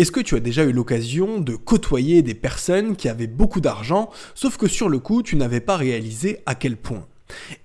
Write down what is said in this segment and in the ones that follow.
Est-ce que tu as déjà eu l'occasion de côtoyer des personnes qui avaient beaucoup d'argent, sauf que sur le coup, tu n'avais pas réalisé à quel point?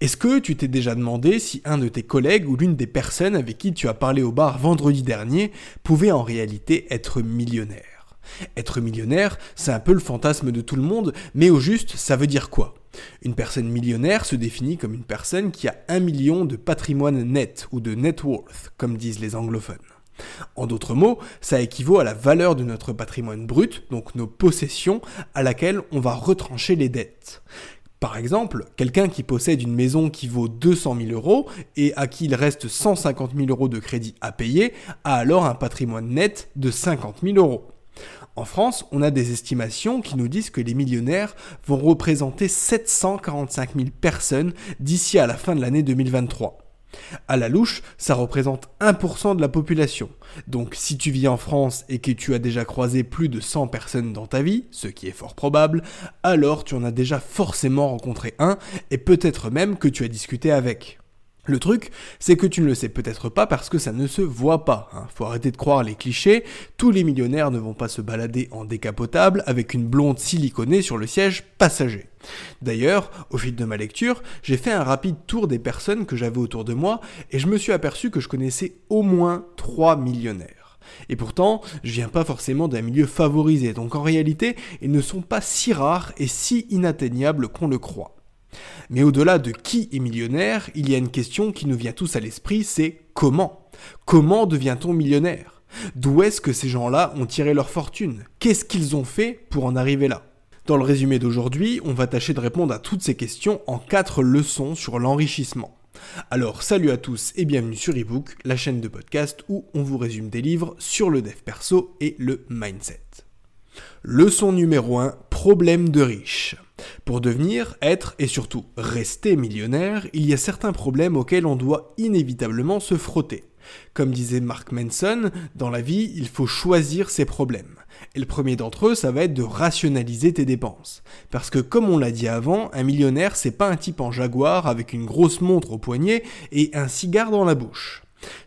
Est-ce que tu t'es déjà demandé si un de tes collègues ou l'une des personnes avec qui tu as parlé au bar vendredi dernier pouvait en réalité être millionnaire? Être millionnaire, c'est un peu le fantasme de tout le monde, mais au juste, ça veut dire quoi? Une personne millionnaire se définit comme une personne qui a un million de patrimoine net ou de net worth, comme disent les anglophones. En d'autres mots, ça équivaut à la valeur de notre patrimoine brut, donc nos possessions, à laquelle on va retrancher les dettes. Par exemple, quelqu'un qui possède une maison qui vaut 200 000 euros et à qui il reste 150 000 euros de crédit à payer a alors un patrimoine net de 50 000 euros. En France, on a des estimations qui nous disent que les millionnaires vont représenter 745 000 personnes d'ici à la fin de l'année 2023. À la louche, ça représente 1% de la population. Donc si tu vis en France et que tu as déjà croisé plus de 100 personnes dans ta vie, ce qui est fort probable, alors tu en as déjà forcément rencontré un et peut-être même que tu as discuté avec. Le truc, c'est que tu ne le sais peut-être pas parce que ça ne se voit pas. Hein. Faut arrêter de croire les clichés. Tous les millionnaires ne vont pas se balader en décapotable avec une blonde siliconée sur le siège passager. D'ailleurs, au fil de ma lecture, j'ai fait un rapide tour des personnes que j'avais autour de moi et je me suis aperçu que je connaissais au moins 3 millionnaires. Et pourtant, je viens pas forcément d'un milieu favorisé, donc en réalité, ils ne sont pas si rares et si inatteignables qu'on le croit. Mais au-delà de qui est millionnaire, il y a une question qui nous vient tous à l'esprit, c'est comment? Comment devient-on millionnaire? D'où est-ce que ces gens-là ont tiré leur fortune? Qu'est-ce qu'ils ont fait pour en arriver là? Dans le résumé d'aujourd'hui, on va tâcher de répondre à toutes ces questions en quatre leçons sur l'enrichissement. Alors salut à tous et bienvenue sur ebook, la chaîne de podcast où on vous résume des livres sur le dev perso et le mindset. Leçon numéro 1, problème de riche. Pour devenir, être et surtout rester millionnaire, il y a certains problèmes auxquels on doit inévitablement se frotter. Comme disait Mark Manson, dans la vie, il faut choisir ses problèmes. Et le premier d'entre eux, ça va être de rationaliser tes dépenses. Parce que comme on l'a dit avant, un millionnaire, c'est pas un type en jaguar avec une grosse montre au poignet et un cigare dans la bouche.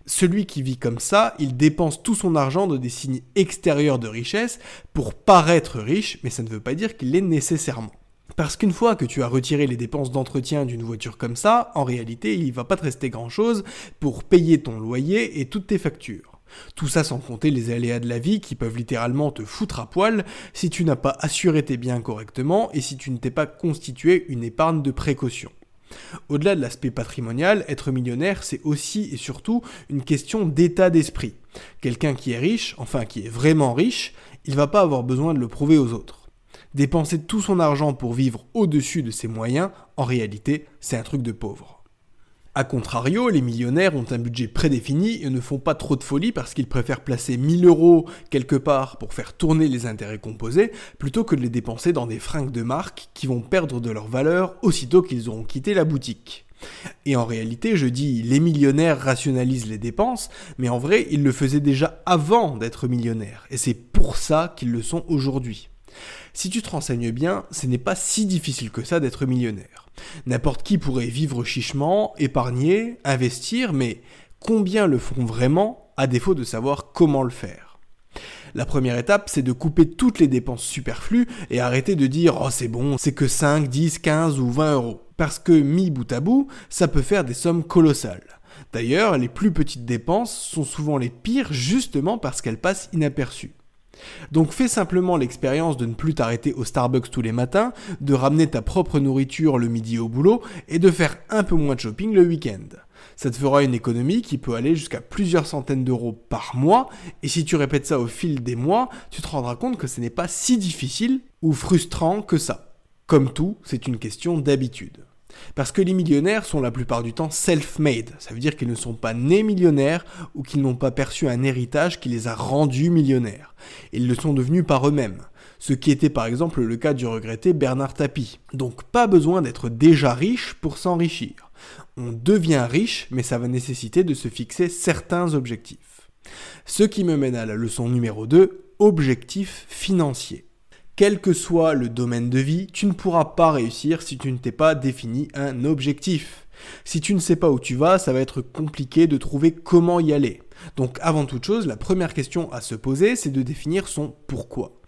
Celui qui vit comme ça, il dépense tout son argent dans des signes extérieurs de richesse pour paraître riche, mais ça ne veut pas dire qu'il l'est nécessairement. Parce qu'une fois que tu as retiré les dépenses d'entretien d'une voiture comme ça, en réalité, il va pas te rester grand chose pour payer ton loyer et toutes tes factures. Tout ça sans compter les aléas de la vie qui peuvent littéralement te foutre à poil si tu n'as pas assuré tes biens correctement et si tu ne t'es pas constitué une épargne de précaution. Au-delà de l'aspect patrimonial, être millionnaire, c'est aussi et surtout une question d'état d'esprit. Quelqu'un qui est riche, enfin qui est vraiment riche, il va pas avoir besoin de le prouver aux autres. Dépenser tout son argent pour vivre au-dessus de ses moyens, en réalité, c'est un truc de pauvre. A contrario, les millionnaires ont un budget prédéfini et ne font pas trop de folie parce qu'ils préfèrent placer 1000 euros quelque part pour faire tourner les intérêts composés plutôt que de les dépenser dans des fringues de marque qui vont perdre de leur valeur aussitôt qu'ils auront quitté la boutique. Et en réalité, je dis les millionnaires rationalisent les dépenses, mais en vrai, ils le faisaient déjà avant d'être millionnaires, et c'est pour ça qu'ils le sont aujourd'hui. Si tu te renseignes bien, ce n'est pas si difficile que ça d'être millionnaire. N'importe qui pourrait vivre chichement, épargner, investir, mais combien le font vraiment à défaut de savoir comment le faire? La première étape, c'est de couper toutes les dépenses superflues et arrêter de dire oh c'est bon, c'est que 5, 10, 15 ou 20 euros. Parce que mis bout à bout, ça peut faire des sommes colossales. D'ailleurs, les plus petites dépenses sont souvent les pires justement parce qu'elles passent inaperçues. Donc fais simplement l'expérience de ne plus t'arrêter au Starbucks tous les matins, de ramener ta propre nourriture le midi au boulot et de faire un peu moins de shopping le week-end. Ça te fera une économie qui peut aller jusqu'à plusieurs centaines d'euros par mois et si tu répètes ça au fil des mois, tu te rendras compte que ce n'est pas si difficile ou frustrant que ça. Comme tout, c'est une question d'habitude. Parce que les millionnaires sont la plupart du temps self-made. Ça veut dire qu'ils ne sont pas nés millionnaires ou qu'ils n'ont pas perçu un héritage qui les a rendus millionnaires. Ils le sont devenus par eux-mêmes. Ce qui était par exemple le cas du regretté Bernard Tapie. Donc pas besoin d'être déjà riche pour s'enrichir. On devient riche, mais ça va nécessiter de se fixer certains objectifs. Ce qui me mène à la leçon numéro 2, objectifs financiers. Quel que soit le domaine de vie, tu ne pourras pas réussir si tu ne t'es pas défini un objectif. Si tu ne sais pas où tu vas, ça va être compliqué de trouver comment y aller. Donc avant toute chose, la première question à se poser, c'est de définir son pourquoi.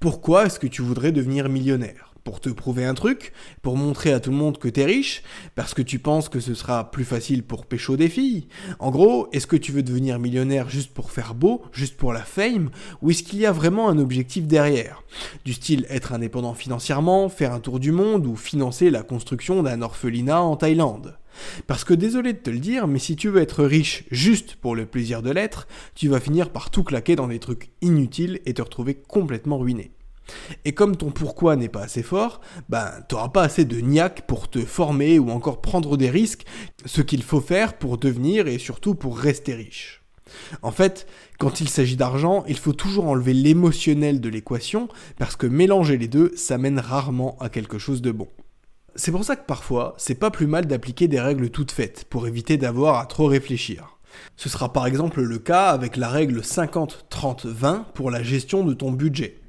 Pourquoi est-ce que tu voudrais devenir millionnaire? Pour te prouver un truc, pour montrer à tout le monde que t'es riche, parce que tu penses que ce sera plus facile pour pécho des filles. En gros, est-ce que tu veux devenir millionnaire juste pour faire beau, juste pour la fame, ou est-ce qu'il y a vraiment un objectif derrière? Du style être indépendant financièrement, faire un tour du monde, ou financer la construction d'un orphelinat en Thaïlande? Parce que désolé de te le dire, mais si tu veux être riche juste pour le plaisir de l'être, tu vas finir par tout claquer dans des trucs inutiles et te retrouver complètement ruiné. Et comme ton pourquoi n'est pas assez fort, ben t'auras pas assez de niaque pour te former ou encore prendre des risques, ce qu'il faut faire pour devenir et surtout pour rester riche. En fait, quand il s'agit d'argent, il faut toujours enlever l'émotionnel de l'équation, parce que mélanger les deux, ça mène rarement à quelque chose de bon. C'est pour ça que parfois, c'est pas plus mal d'appliquer des règles toutes faites, pour éviter d'avoir à trop réfléchir. Ce sera par exemple le cas avec la règle 50-30-20 pour la gestion de ton budget.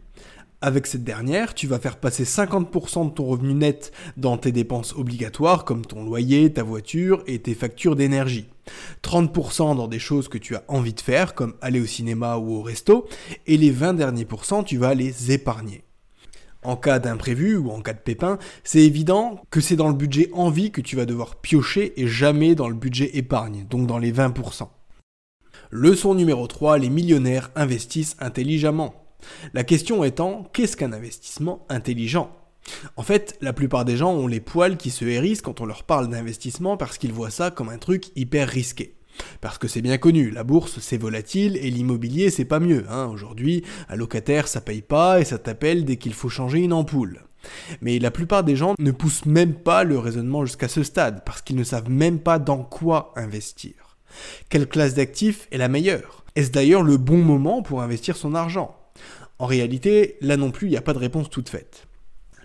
Avec cette dernière, tu vas faire passer 50% de ton revenu net dans tes dépenses obligatoires comme ton loyer, ta voiture et tes factures d'énergie. 30% dans des choses que tu as envie de faire comme aller au cinéma ou au resto et les 20 derniers pourcents, tu vas les épargner. En cas d'imprévu ou en cas de pépin, c'est évident que c'est dans le budget envie que tu vas devoir piocher et jamais dans le budget épargne, donc dans les 20%. Leçon numéro 3, les millionnaires investissent intelligemment. La question étant, qu'est-ce qu'un investissement intelligent? En fait, la plupart des gens ont les poils qui se hérissent quand on leur parle d'investissement parce qu'ils voient ça comme un truc hyper risqué. Parce que c'est bien connu, la bourse c'est volatile et l'immobilier c'est pas mieux. Hein. Aujourd'hui, un locataire ça paye pas et ça t'appelle dès qu'il faut changer une ampoule. Mais la plupart des gens ne poussent même pas le raisonnement jusqu'à ce stade parce qu'ils ne savent même pas dans quoi investir. Quelle classe d'actifs est la meilleure? Est-ce d'ailleurs le bon moment pour investir son argent? En réalité, là non plus, il n'y a pas de réponse toute faite.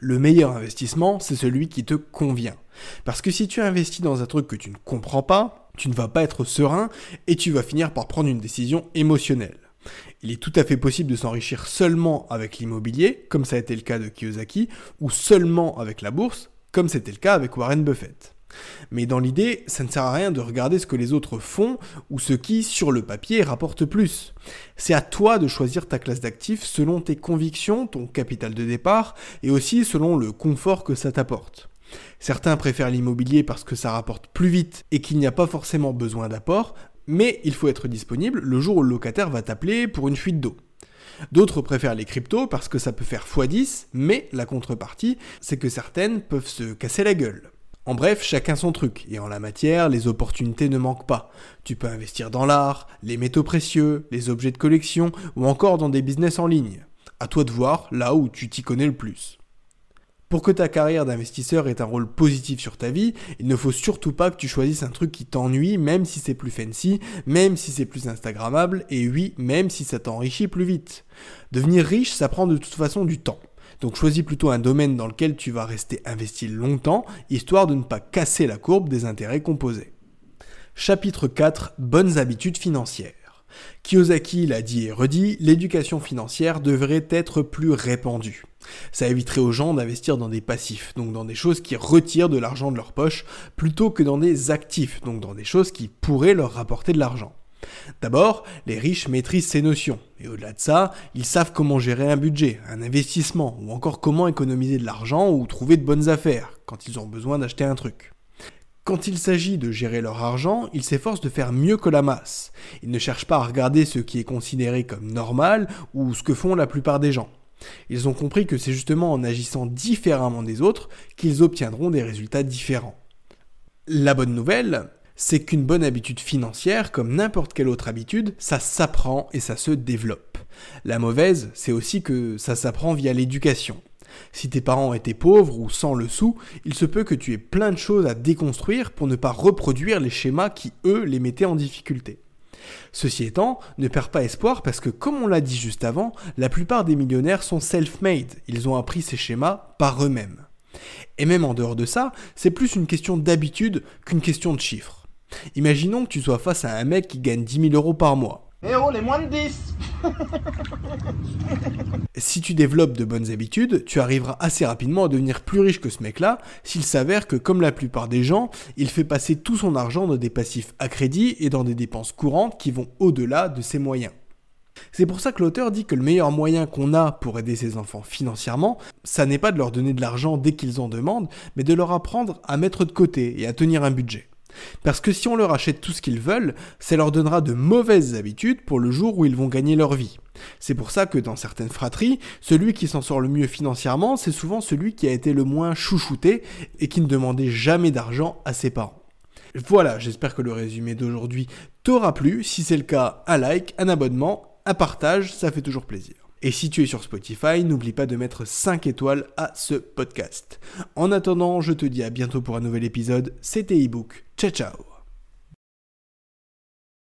Le meilleur investissement, c'est celui qui te convient. Parce que si tu investis dans un truc que tu ne comprends pas, tu ne vas pas être serein et tu vas finir par prendre une décision émotionnelle. Il est tout à fait possible de s'enrichir seulement avec l'immobilier, comme ça a été le cas de Kiyosaki, ou seulement avec la bourse, comme c'était le cas avec Warren Buffett. Mais dans l'idée, ça ne sert à rien de regarder ce que les autres font ou ce qui, sur le papier, rapporte plus. C'est à toi de choisir ta classe d'actifs selon tes convictions, ton capital de départ, et aussi selon le confort que ça t'apporte. Certains préfèrent l'immobilier parce que ça rapporte plus vite et qu'il n'y a pas forcément besoin d'apport, mais il faut être disponible le jour où le locataire va t'appeler pour une fuite d'eau. D'autres préfèrent les cryptos parce que ça peut faire x10, mais la contrepartie, c'est que certaines peuvent se casser la gueule. En bref, chacun son truc, et en la matière, les opportunités ne manquent pas. Tu peux investir dans l'art, les métaux précieux, les objets de collection, ou encore dans des business en ligne. À toi de voir là où tu t'y connais le plus. Pour que ta carrière d'investisseur ait un rôle positif sur ta vie, il ne faut surtout pas que tu choisisses un truc qui t'ennuie, même si c'est plus fancy, même si c'est plus instagrammable, et oui, même si ça t'enrichit plus vite. Devenir riche, ça prend de toute façon du temps. Donc choisis plutôt un domaine dans lequel tu vas rester investi longtemps, histoire de ne pas casser la courbe des intérêts composés. Chapitre 4 Bonnes habitudes financières. Kiyosaki l'a dit et redit, l'éducation financière devrait être plus répandue. Ça éviterait aux gens d'investir dans des passifs, donc dans des choses qui retirent de l'argent de leur poche, plutôt que dans des actifs, donc dans des choses qui pourraient leur rapporter de l'argent. D'abord, les riches maîtrisent ces notions, et au-delà de ça, ils savent comment gérer un budget, un investissement, ou encore comment économiser de l'argent ou trouver de bonnes affaires quand ils ont besoin d'acheter un truc. Quand il s'agit de gérer leur argent, ils s'efforcent de faire mieux que la masse. Ils ne cherchent pas à regarder ce qui est considéré comme normal ou ce que font la plupart des gens. Ils ont compris que c'est justement en agissant différemment des autres qu'ils obtiendront des résultats différents. La bonne nouvelle, c'est qu'une bonne habitude financière, comme n'importe quelle autre habitude, ça s'apprend et ça se développe. La mauvaise, c'est aussi que ça s'apprend via l'éducation. Si tes parents étaient pauvres ou sans le sou, il se peut que tu aies plein de choses à déconstruire pour ne pas reproduire les schémas qui, eux, les mettaient en difficulté. Ceci étant, ne perds pas espoir parce que, comme on l'a dit juste avant, la plupart des millionnaires sont self-made, ils ont appris ces schémas par eux-mêmes. Et même en dehors de ça, c'est plus une question d'habitude qu'une question de chiffres. Imaginons que tu sois face à un mec qui gagne 10 000 euros par mois. Eh oh, les moins de 10 Si tu développes de bonnes habitudes, tu arriveras assez rapidement à devenir plus riche que ce mec-là, s'il s'avère que, comme la plupart des gens, il fait passer tout son argent dans des passifs à crédit et dans des dépenses courantes qui vont au-delà de ses moyens. C'est pour ça que l'auteur dit que le meilleur moyen qu'on a pour aider ses enfants financièrement, ça n'est pas de leur donner de l'argent dès qu'ils en demandent, mais de leur apprendre à mettre de côté et à tenir un budget. Parce que si on leur achète tout ce qu'ils veulent, ça leur donnera de mauvaises habitudes pour le jour où ils vont gagner leur vie. C'est pour ça que dans certaines fratries, celui qui s'en sort le mieux financièrement, c'est souvent celui qui a été le moins chouchouté et qui ne demandait jamais d'argent à ses parents. Voilà, j'espère que le résumé d'aujourd'hui t'aura plu. Si c'est le cas, un like, un abonnement, un partage, ça fait toujours plaisir. Et si tu es sur Spotify, n'oublie pas de mettre 5 étoiles à ce podcast. En attendant, je te dis à bientôt pour un nouvel épisode. C'était ebook. Ciao ciao